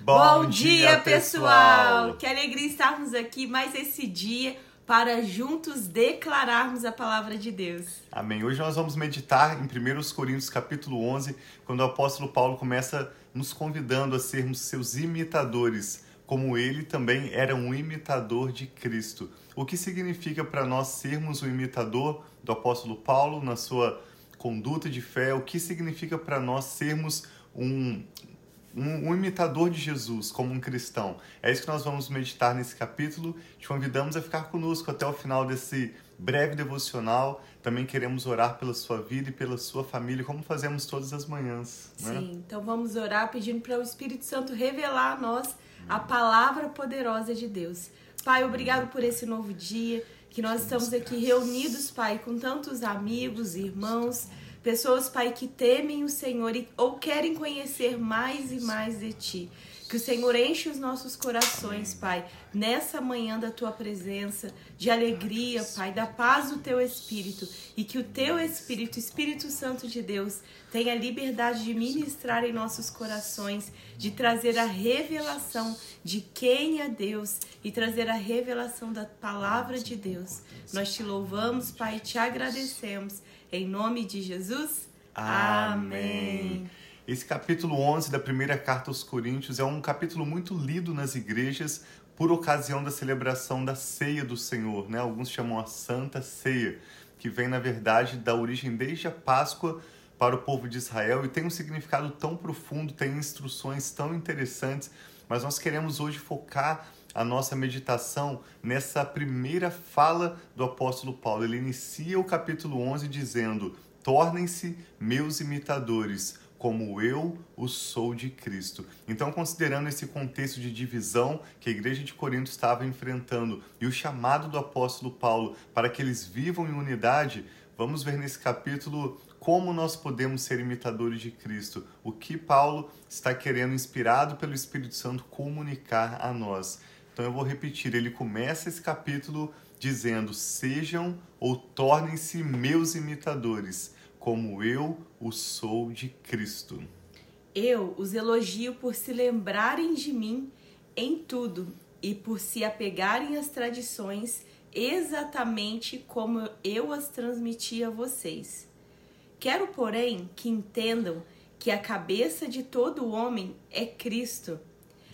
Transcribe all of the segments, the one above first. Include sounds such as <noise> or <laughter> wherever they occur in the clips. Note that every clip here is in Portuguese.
Bom, Bom dia, pessoal! pessoal! Que alegria estarmos aqui mais esse dia para juntos declararmos a palavra de Deus. Amém. Hoje nós vamos meditar em 1 Coríntios capítulo 11, quando o apóstolo Paulo começa nos convidando a sermos seus imitadores, como ele também era um imitador de Cristo. O que significa para nós sermos um imitador do apóstolo Paulo na sua conduta de fé? O que significa para nós sermos um um, um, imitador de Jesus como um cristão. É isso que nós vamos meditar nesse capítulo. Te convidamos a ficar conosco até o final desse breve devocional. Também queremos orar pela sua vida e pela sua família, como fazemos todas as manhãs. Né? Sim, então vamos orar pedindo para o Espírito Santo revelar a nós a palavra poderosa de Deus. Pai, obrigado por esse novo dia, que nós estamos aqui reunidos, Pai, com tantos amigos, irmãos Pessoas, Pai, que temem o Senhor e, ou querem conhecer mais e mais de Ti. Que o Senhor enche os nossos corações, Pai, nessa manhã da Tua presença, de alegria, Pai, da paz do Teu Espírito. E que o Teu Espírito, Espírito Santo de Deus, tenha liberdade de ministrar em nossos corações, de trazer a revelação de quem é Deus e trazer a revelação da palavra de Deus. Nós te louvamos, Pai, e te agradecemos em nome de Jesus. Amém. Esse capítulo 11 da primeira carta aos Coríntios é um capítulo muito lido nas igrejas por ocasião da celebração da ceia do Senhor, né? Alguns chamam a Santa Ceia, que vem na verdade da origem desde a Páscoa para o povo de Israel e tem um significado tão profundo, tem instruções tão interessantes, mas nós queremos hoje focar a nossa meditação nessa primeira fala do apóstolo Paulo. Ele inicia o capítulo 11 dizendo: Tornem-se meus imitadores, como eu o sou de Cristo. Então, considerando esse contexto de divisão que a igreja de Corinto estava enfrentando e o chamado do apóstolo Paulo para que eles vivam em unidade, vamos ver nesse capítulo como nós podemos ser imitadores de Cristo, o que Paulo está querendo, inspirado pelo Espírito Santo, comunicar a nós. Então eu vou repetir, ele começa esse capítulo dizendo: Sejam ou tornem-se meus imitadores, como eu o sou de Cristo. Eu os elogio por se lembrarem de mim em tudo e por se apegarem às tradições exatamente como eu as transmiti a vocês. Quero, porém, que entendam que a cabeça de todo homem é Cristo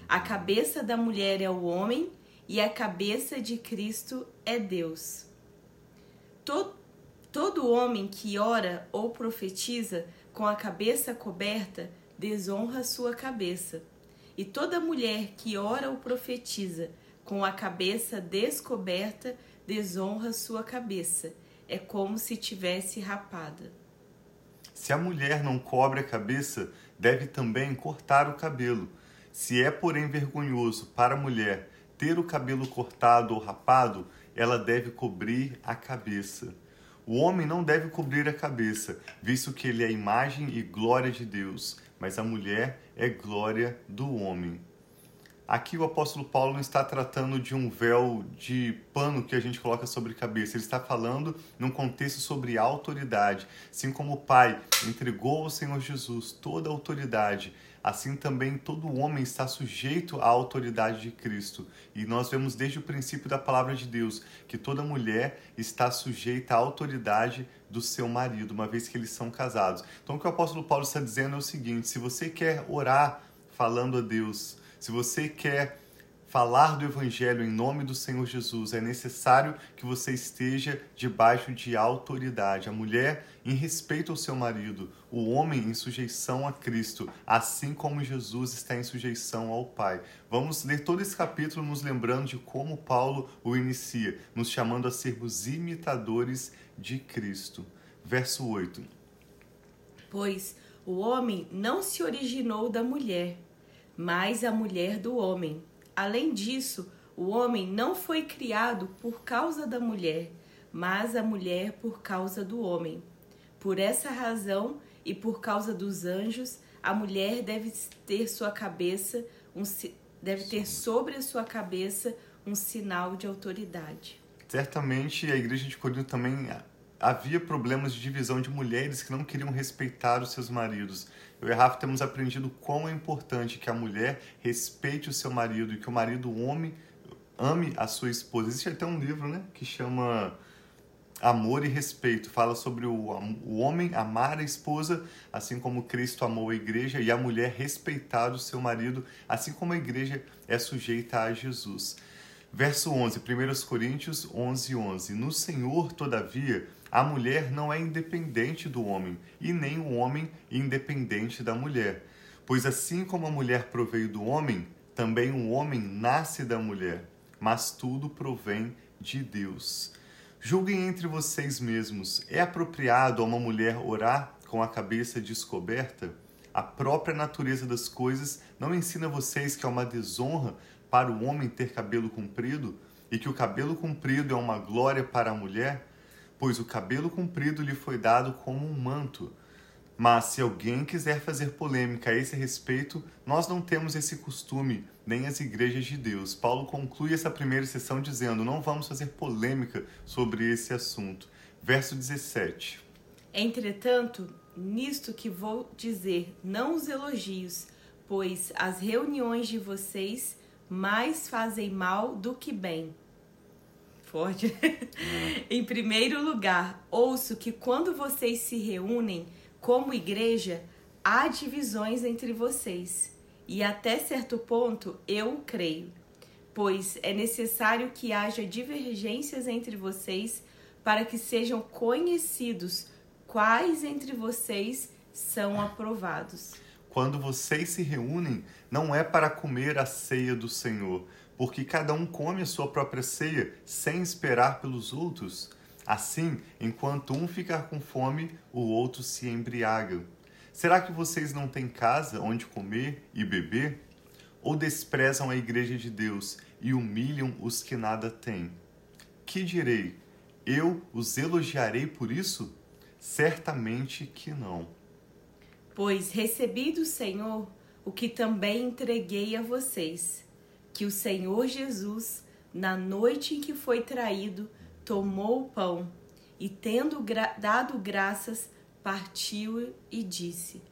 a cabeça da mulher é o homem e a cabeça de Cristo é Deus. Todo, todo homem que ora ou profetiza com a cabeça coberta desonra sua cabeça. E toda mulher que ora ou profetiza com a cabeça descoberta desonra sua cabeça. É como se tivesse rapada. Se a mulher não cobre a cabeça, deve também cortar o cabelo se é, porém, vergonhoso para a mulher ter o cabelo cortado ou rapado, ela deve cobrir a cabeça. O homem não deve cobrir a cabeça, visto que ele é imagem e glória de Deus, mas a mulher é glória do homem. Aqui o apóstolo Paulo não está tratando de um véu de pano que a gente coloca sobre a cabeça. Ele está falando num contexto sobre autoridade. Assim como o Pai entregou ao Senhor Jesus toda a autoridade, assim também todo homem está sujeito à autoridade de Cristo. E nós vemos desde o princípio da palavra de Deus que toda mulher está sujeita à autoridade do seu marido, uma vez que eles são casados. Então o que o apóstolo Paulo está dizendo é o seguinte: se você quer orar falando a Deus, se você quer falar do Evangelho em nome do Senhor Jesus, é necessário que você esteja debaixo de autoridade. A mulher em respeito ao seu marido, o homem em sujeição a Cristo, assim como Jesus está em sujeição ao Pai. Vamos ler todo esse capítulo nos lembrando de como Paulo o inicia, nos chamando a sermos imitadores de Cristo. Verso 8. Pois o homem não se originou da mulher mas a mulher do homem. Além disso, o homem não foi criado por causa da mulher, mas a mulher por causa do homem. Por essa razão e por causa dos anjos, a mulher deve ter sua cabeça um, deve ter sobre a sua cabeça um sinal de autoridade. Certamente a igreja de Corinto também havia problemas de divisão de mulheres que não queriam respeitar os seus maridos. Eu e Rafa temos aprendido quão é importante que a mulher respeite o seu marido e que o marido, o homem, ame a sua esposa. Existe até um livro né, que chama Amor e Respeito. Fala sobre o, o homem amar a esposa, assim como Cristo amou a igreja, e a mulher respeitar o seu marido, assim como a igreja é sujeita a Jesus. Verso 11, 1 Coríntios 11, 11. No Senhor, todavia, a mulher não é independente do homem, e nem o homem independente da mulher. Pois assim como a mulher proveio do homem, também o homem nasce da mulher, mas tudo provém de Deus. Julguem entre vocês mesmos: é apropriado a uma mulher orar com a cabeça descoberta? A própria natureza das coisas não ensina vocês que é uma desonra para o homem ter cabelo comprido e que o cabelo comprido é uma glória para a mulher? Pois o cabelo comprido lhe foi dado como um manto. Mas se alguém quiser fazer polêmica a esse respeito, nós não temos esse costume, nem as igrejas de Deus. Paulo conclui essa primeira sessão dizendo: não vamos fazer polêmica sobre esse assunto. Verso 17. Entretanto, nisto que vou dizer, não os elogios, pois as reuniões de vocês mais fazem mal do que bem. Forte. É. <laughs> em primeiro lugar, ouço que quando vocês se reúnem como igreja, há divisões entre vocês. E até certo ponto eu creio, pois é necessário que haja divergências entre vocês para que sejam conhecidos quais entre vocês são aprovados. Quando vocês se reúnem, não é para comer a ceia do Senhor, porque cada um come a sua própria ceia sem esperar pelos outros. Assim, enquanto um ficar com fome, o outro se embriaga. Será que vocês não têm casa onde comer e beber? Ou desprezam a igreja de Deus e humilham os que nada têm? Que direi? Eu os elogiarei por isso? Certamente que não. Pois recebi do Senhor o que também entreguei a vocês, que o Senhor Jesus, na noite em que foi traído, tomou o pão e, tendo gra dado graças, partiu e disse: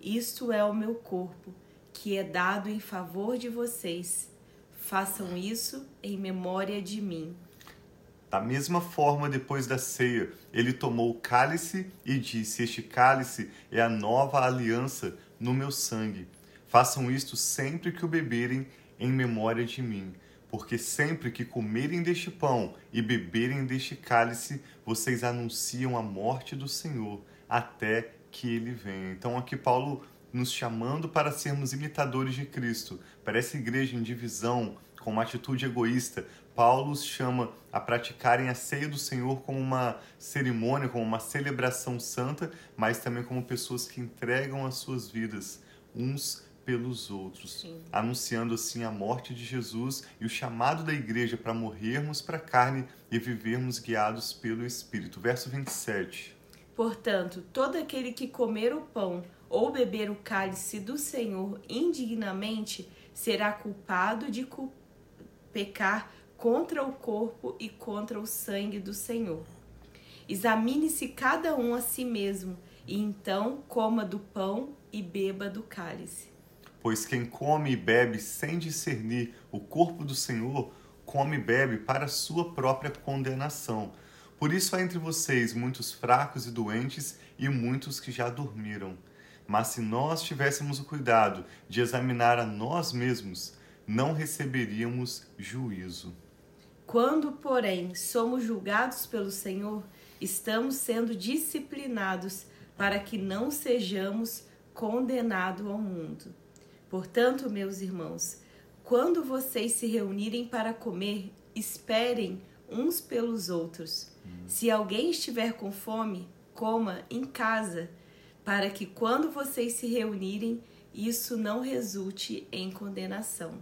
Isto é o meu corpo, que é dado em favor de vocês. Façam isso em memória de mim. Da mesma forma, depois da ceia, ele tomou o cálice e disse: Este cálice é a nova aliança no meu sangue. Façam isto sempre que o beberem em memória de mim. Porque sempre que comerem deste pão e beberem deste cálice, vocês anunciam a morte do Senhor até que ele venha. Então, aqui, Paulo nos chamando para sermos imitadores de Cristo, para essa igreja em divisão, com uma atitude egoísta, Paulo os chama a praticarem a ceia do Senhor como uma cerimônia, como uma celebração santa, mas também como pessoas que entregam as suas vidas uns pelos outros, Sim. anunciando assim a morte de Jesus e o chamado da igreja para morrermos para a carne e vivermos guiados pelo Espírito. Verso 27. Portanto, todo aquele que comer o pão ou beber o cálice do Senhor indignamente será culpado de pecar contra o corpo e contra o sangue do Senhor. Examine-se cada um a si mesmo, e então coma do pão e beba do cálice. Pois quem come e bebe sem discernir o corpo do Senhor, come e bebe para sua própria condenação. Por isso há entre vocês muitos fracos e doentes e muitos que já dormiram. Mas se nós tivéssemos o cuidado de examinar a nós mesmos, não receberíamos juízo. Quando, porém, somos julgados pelo Senhor, estamos sendo disciplinados para que não sejamos condenados ao mundo. Portanto, meus irmãos, quando vocês se reunirem para comer, esperem uns pelos outros. Se alguém estiver com fome, coma em casa, para que quando vocês se reunirem, isso não resulte em condenação.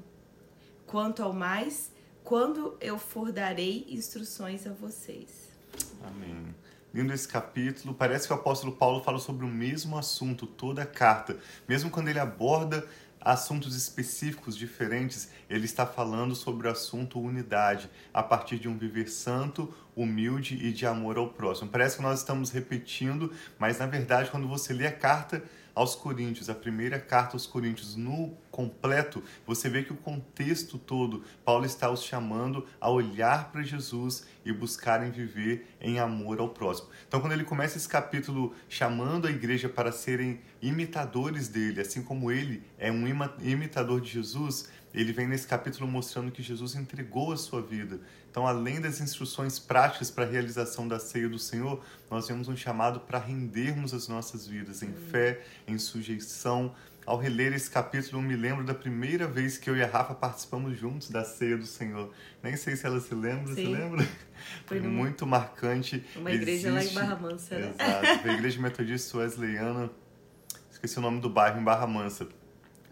Quanto ao mais, quando eu for darei instruções a vocês. Amém. Lindo esse capítulo. Parece que o apóstolo Paulo fala sobre o mesmo assunto, toda a carta. Mesmo quando ele aborda assuntos específicos diferentes, ele está falando sobre o assunto unidade, a partir de um viver santo, humilde e de amor ao próximo. Parece que nós estamos repetindo, mas na verdade, quando você lê a carta aos Coríntios, a primeira carta aos Coríntios, no completo, você vê que o contexto todo, Paulo está os chamando a olhar para Jesus e buscarem viver em amor ao próximo. Então, quando ele começa esse capítulo chamando a igreja para serem imitadores dele, assim como ele é um imitador de Jesus, ele vem nesse capítulo mostrando que Jesus entregou a sua vida. Então, além das instruções práticas para a realização da ceia do Senhor, nós vemos um chamado para rendermos as nossas vidas em fé, em sujeição. Ao reler esse capítulo, eu me lembro da primeira vez que eu e a Rafa participamos juntos da ceia do Senhor. Nem sei se ela se lembra, Sim. se lembra? Foi, Foi muito marcante. Uma igreja Existe... lá em Barra Mansa, né? Exato, a Igreja Metodista Wesleyana, esqueci o nome do bairro, em Barra Mansa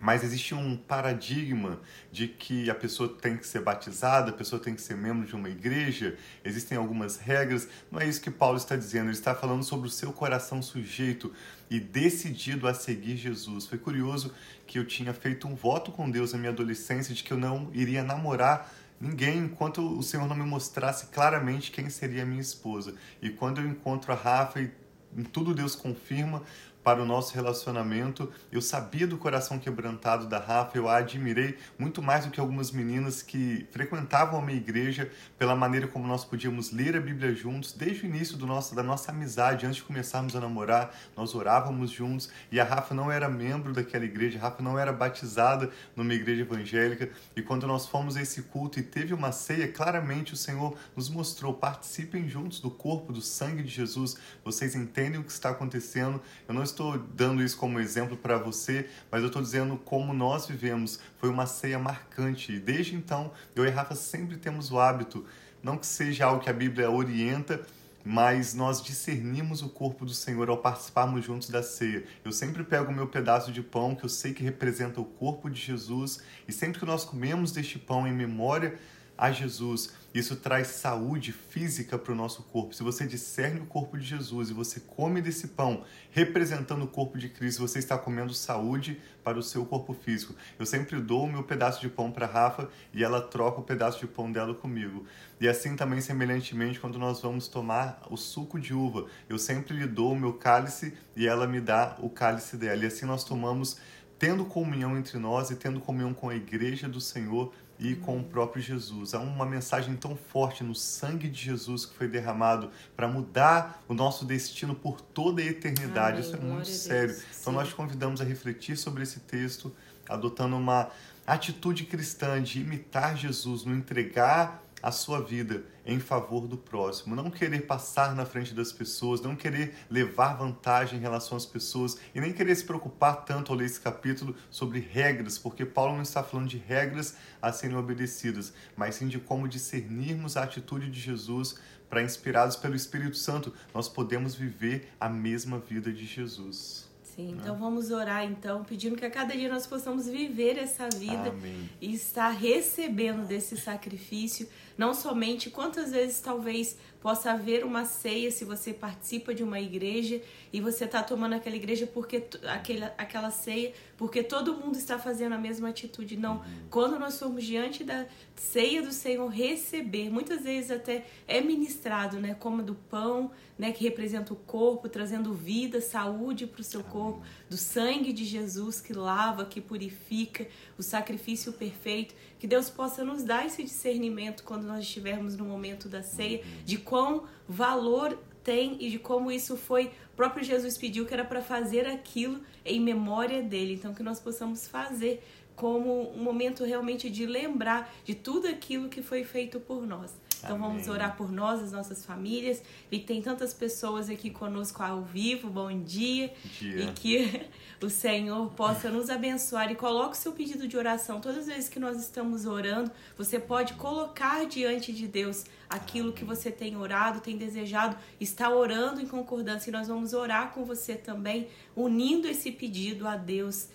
mas existe um paradigma de que a pessoa tem que ser batizada, a pessoa tem que ser membro de uma igreja, existem algumas regras. Não é isso que Paulo está dizendo, ele está falando sobre o seu coração sujeito e decidido a seguir Jesus. Foi curioso que eu tinha feito um voto com Deus na minha adolescência de que eu não iria namorar ninguém enquanto o Senhor não me mostrasse claramente quem seria minha esposa. E quando eu encontro a Rafa e em tudo Deus confirma, para o nosso relacionamento. Eu sabia do coração quebrantado da Rafa, eu a admirei muito mais do que algumas meninas que frequentavam a minha igreja pela maneira como nós podíamos ler a Bíblia juntos. Desde o início do nosso, da nossa amizade, antes de começarmos a namorar, nós orávamos juntos e a Rafa não era membro daquela igreja, a Rafa não era batizada numa igreja evangélica. E quando nós fomos a esse culto e teve uma ceia, claramente o Senhor nos mostrou: participem juntos do corpo, do sangue de Jesus. Vocês entendem o que está acontecendo. Eu não estou dando isso como exemplo para você, mas eu estou dizendo como nós vivemos. Foi uma ceia marcante. E desde então, eu e Rafa sempre temos o hábito, não que seja algo que a Bíblia orienta, mas nós discernimos o corpo do Senhor ao participarmos juntos da ceia. Eu sempre pego o meu pedaço de pão, que eu sei que representa o corpo de Jesus, e sempre que nós comemos deste pão em memória a Jesus, isso traz saúde física para o nosso corpo. Se você discerne o corpo de Jesus e você come desse pão representando o corpo de Cristo, você está comendo saúde para o seu corpo físico. Eu sempre dou o meu pedaço de pão para Rafa e ela troca o pedaço de pão dela comigo. E assim também, semelhantemente, quando nós vamos tomar o suco de uva, eu sempre lhe dou o meu cálice e ela me dá o cálice dela. E assim nós tomamos, tendo comunhão entre nós e tendo comunhão com a igreja do Senhor e com o próprio Jesus. Há uma mensagem tão forte no sangue de Jesus que foi derramado para mudar o nosso destino por toda a eternidade. Amém. Isso é muito sério. Então nós convidamos a refletir sobre esse texto, adotando uma atitude cristã de imitar Jesus, no entregar a sua vida em favor do próximo, não querer passar na frente das pessoas, não querer levar vantagem em relação às pessoas e nem querer se preocupar tanto ao ler esse capítulo sobre regras, porque Paulo não está falando de regras a serem obedecidas, mas sim de como discernirmos a atitude de Jesus para, inspirados pelo Espírito Santo, nós podemos viver a mesma vida de Jesus. Sim, então né? vamos orar então, pedindo que a cada dia nós possamos viver essa vida Amém. e estar recebendo desse sacrifício, não somente quantas vezes talvez possa haver uma ceia se você participa de uma igreja e você está tomando aquela igreja porque aquele, aquela ceia porque todo mundo está fazendo a mesma atitude. Não, uhum. quando nós formos diante da ceia do Senhor receber, muitas vezes até é ministrado, né, como do pão, né, que representa o corpo, trazendo vida, saúde para o seu corpo, do sangue de Jesus que lava, que purifica, o sacrifício perfeito. Que Deus possa nos dar esse discernimento quando nós estivermos no momento da ceia, de quão valor tem e de como isso foi. Próprio Jesus pediu que era para fazer aquilo em memória dele. Então, que nós possamos fazer como um momento realmente de lembrar de tudo aquilo que foi feito por nós. Então Amém. vamos orar por nós, as nossas famílias. E tem tantas pessoas aqui conosco ao vivo. Bom dia. dia. E que <laughs> o Senhor possa nos abençoar e coloque o seu pedido de oração. Todas as vezes que nós estamos orando, você pode colocar diante de Deus aquilo que você tem orado, tem desejado, está orando em concordância e nós vamos orar com você também, unindo esse pedido a Deus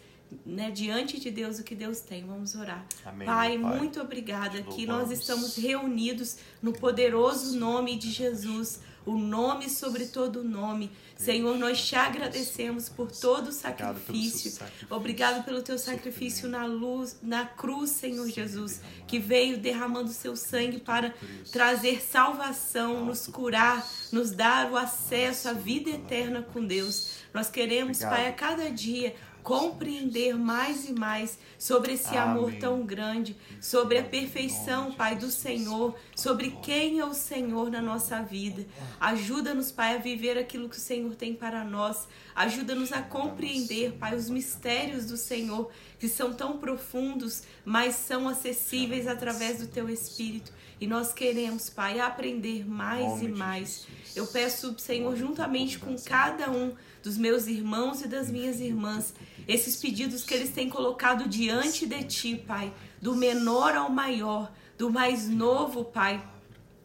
né, diante de Deus o que Deus tem. Vamos orar. Amém, pai, Pai. muito obrigada que nós estamos reunidos no poderoso nome de Jesus. O nome sobre todo nome. Senhor, nós te agradecemos por todo o sacrifício. Obrigado pelo teu sacrifício na luz, na cruz, Senhor Jesus, que veio derramando seu sangue para trazer salvação, nos curar, nos dar o acesso à vida eterna com Deus. Nós queremos. Pai, a cada dia compreender mais e mais sobre esse amor Amém. tão grande, sobre a perfeição, Pai, do Senhor, sobre quem é o Senhor na nossa vida. Ajuda-nos, Pai, a viver aquilo que o Senhor tem para nós. Ajuda-nos a compreender, Pai, os mistérios do Senhor, que são tão profundos, mas são acessíveis através do Teu Espírito. E nós queremos, Pai, aprender mais e mais. Eu peço, Senhor, juntamente com cada um dos meus irmãos e das minhas irmãs, esses pedidos que eles têm colocado diante de Ti, Pai, do menor ao maior, do mais novo, Pai,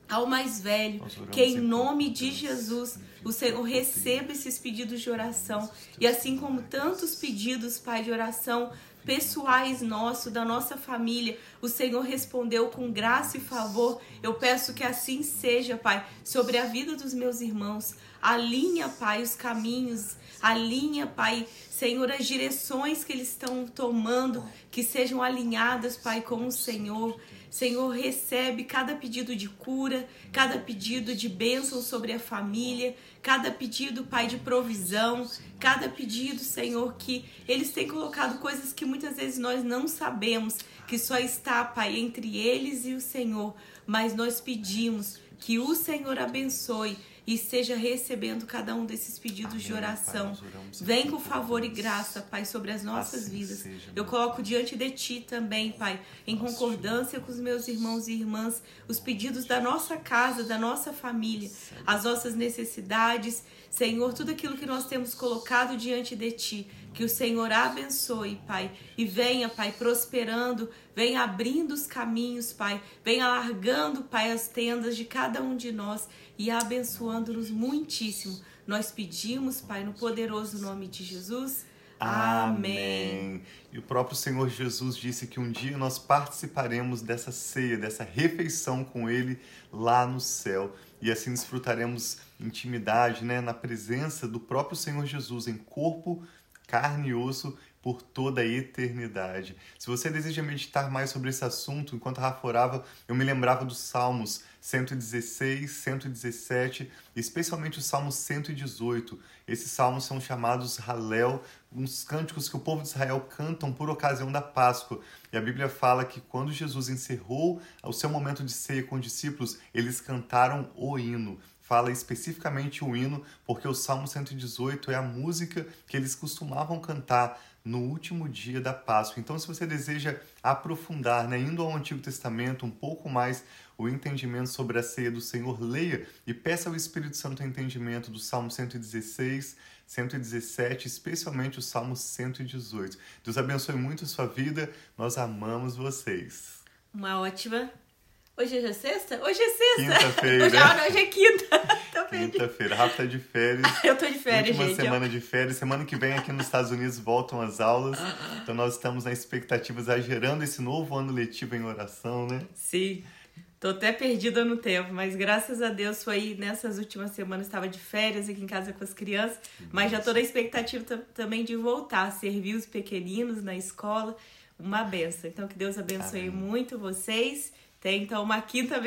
ao mais velho, que em nome de. Jesus o Senhor receba esses pedidos de oração e assim como tantos pedidos, Pai, de oração pessoais nossos, da nossa família, o Senhor respondeu com graça e favor. Eu peço que assim seja, Pai, sobre a vida dos meus irmãos. Alinha, Pai, os caminhos, alinha, Pai, Senhor, as direções que eles estão tomando, que sejam alinhadas, Pai, com o Senhor. Senhor, recebe cada pedido de cura, cada pedido de bênção sobre a família, cada pedido, Pai, de provisão, cada pedido, Senhor, que eles têm colocado coisas que muitas vezes nós não sabemos, que só está, Pai, entre eles e o Senhor. Mas nós pedimos que o Senhor abençoe e esteja recebendo cada um desses pedidos de Amém, Pai, oração. em Vem com de favor e graça, Pai, sobre as nossas Assim vidas. seja, Eu coloco diante de Ti também, Pai, em Nosso concordância com os meus irmãos e irmãs, os pedidos da nossa casa, da nossa família, as nossas necessidades. Senhor, tudo aquilo que nós temos colocado diante de Ti, que o Senhor abençoe, Pai, e venha, Pai, prosperando, venha abrindo os caminhos, Pai, venha alargando, Pai, as tendas de cada um de nós e abençoando-nos muitíssimo. Nós pedimos, Pai, no poderoso nome de Jesus. Amém. E o próprio Senhor Jesus disse que um dia nós participaremos dessa ceia, dessa refeição com Ele lá no céu. E assim desfrutaremos intimidade, né, na presença do próprio Senhor Jesus em corpo, carne e osso por toda a eternidade. Se você deseja meditar mais sobre esse assunto, enquanto Rafa orava, eu me lembrava dos Salmos 116, 117, e especialmente o Salmo 118. Esses salmos são chamados Halel, uns cânticos que o povo de Israel cantam por ocasião da Páscoa. E a Bíblia fala que quando Jesus encerrou o seu momento de ceia com os discípulos, eles cantaram o hino fala especificamente o hino, porque o Salmo 118 é a música que eles costumavam cantar no último dia da Páscoa. Então, se você deseja aprofundar, né, indo ao Antigo Testamento um pouco mais o entendimento sobre a ceia do Senhor, leia e peça ao Espírito Santo o entendimento do Salmo 116, 117, especialmente o Salmo 118. Deus abençoe muito a sua vida. Nós amamos vocês. Uma ótima. Hoje é sexta? Hoje é sexta. Quinta-feira. <laughs> Hoje, não, hoje é quinta. <laughs> Quinta-feira. Rafa tá de férias. <laughs> Eu tô de férias, Última gente. ó. semana de férias. Semana que vem aqui nos Estados Unidos voltam as aulas. Então nós estamos na expectativa, exagerando esse novo ano letivo em oração, né? Sim. Tô até perdida no tempo, mas graças a Deus foi nessas últimas semanas estava de férias aqui em casa com as crianças, mas já tô na expectativa tam- também de voltar, servir os pequeninos na escola, uma benção. Então que Deus abençoe Amém. muito vocês. Tem então uma quinta abençoada.